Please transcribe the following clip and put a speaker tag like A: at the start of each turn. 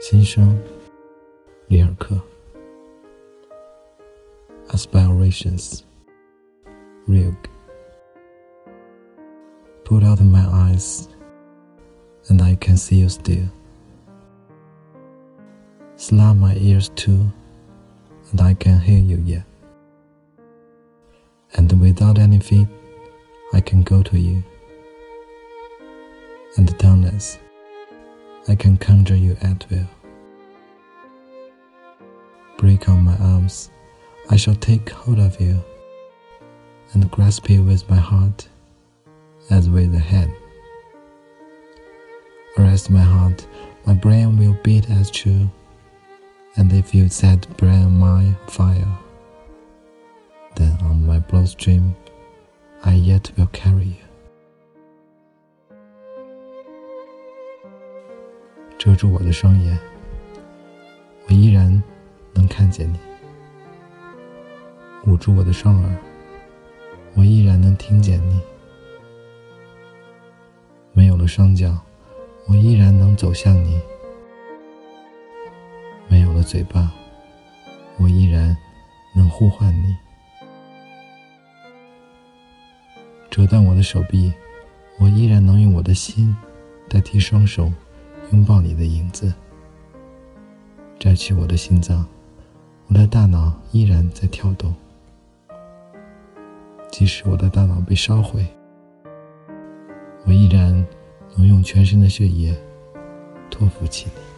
A: 心声，里尔克。Aspirations, Rilke. Put out my eyes, and I can see you still. Slam my ears too, and I can hear you yet. And without any feet, I can go to you. And the darkness. I can conjure you at will. Break on my arms, I shall take hold of you and grasp you with my heart as with a hand. Arrest my heart, my brain will beat as true, and if you set brain my fire, then on my bloodstream I yet will carry you. 遮住我的双眼，我依然能看见你；捂住我的双耳，我依然能听见你；没有了双脚，我依然能走向你；没有了嘴巴，我依然能呼唤你。折断我的手臂，我依然能用我的心代替双手。拥抱你的影子，摘去我的心脏，我的大脑依然在跳动。即使我的大脑被烧毁，我依然能用全身的血液托付起你。